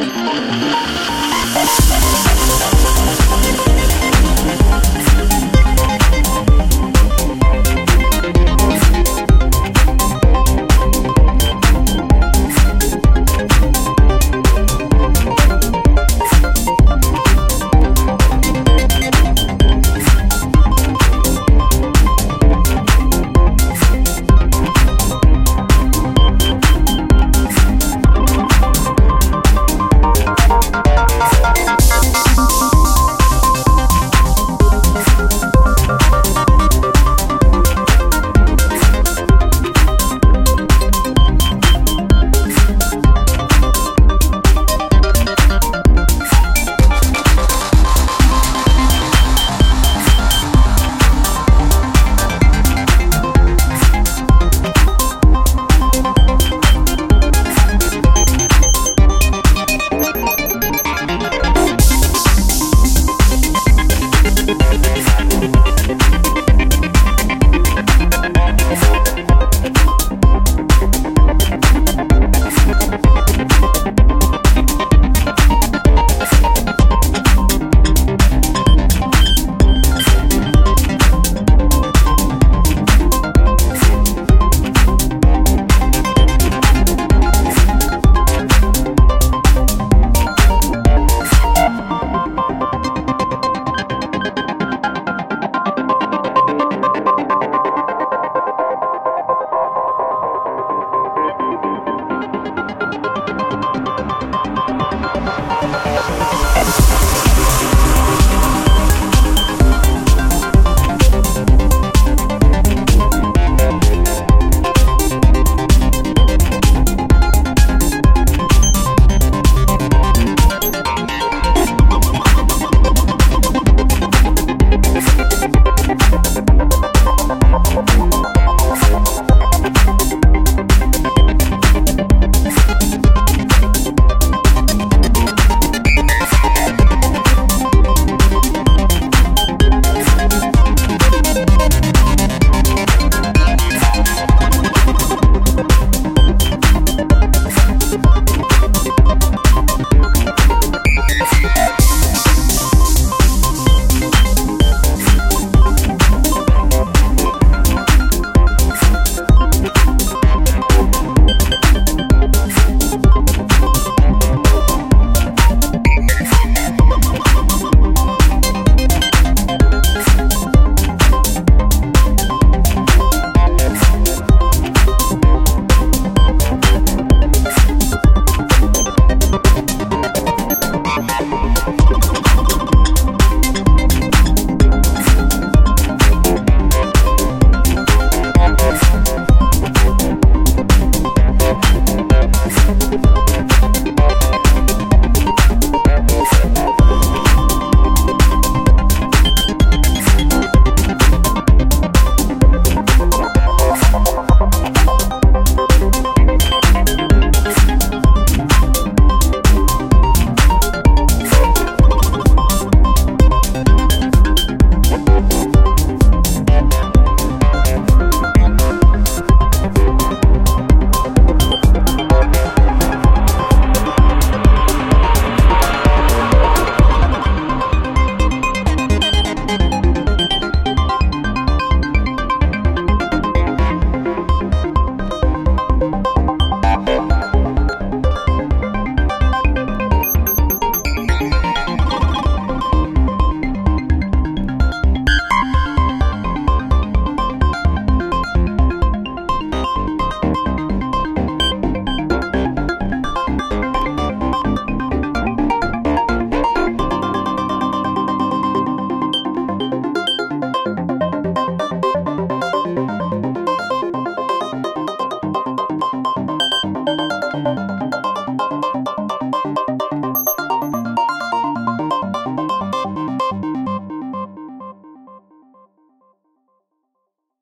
Música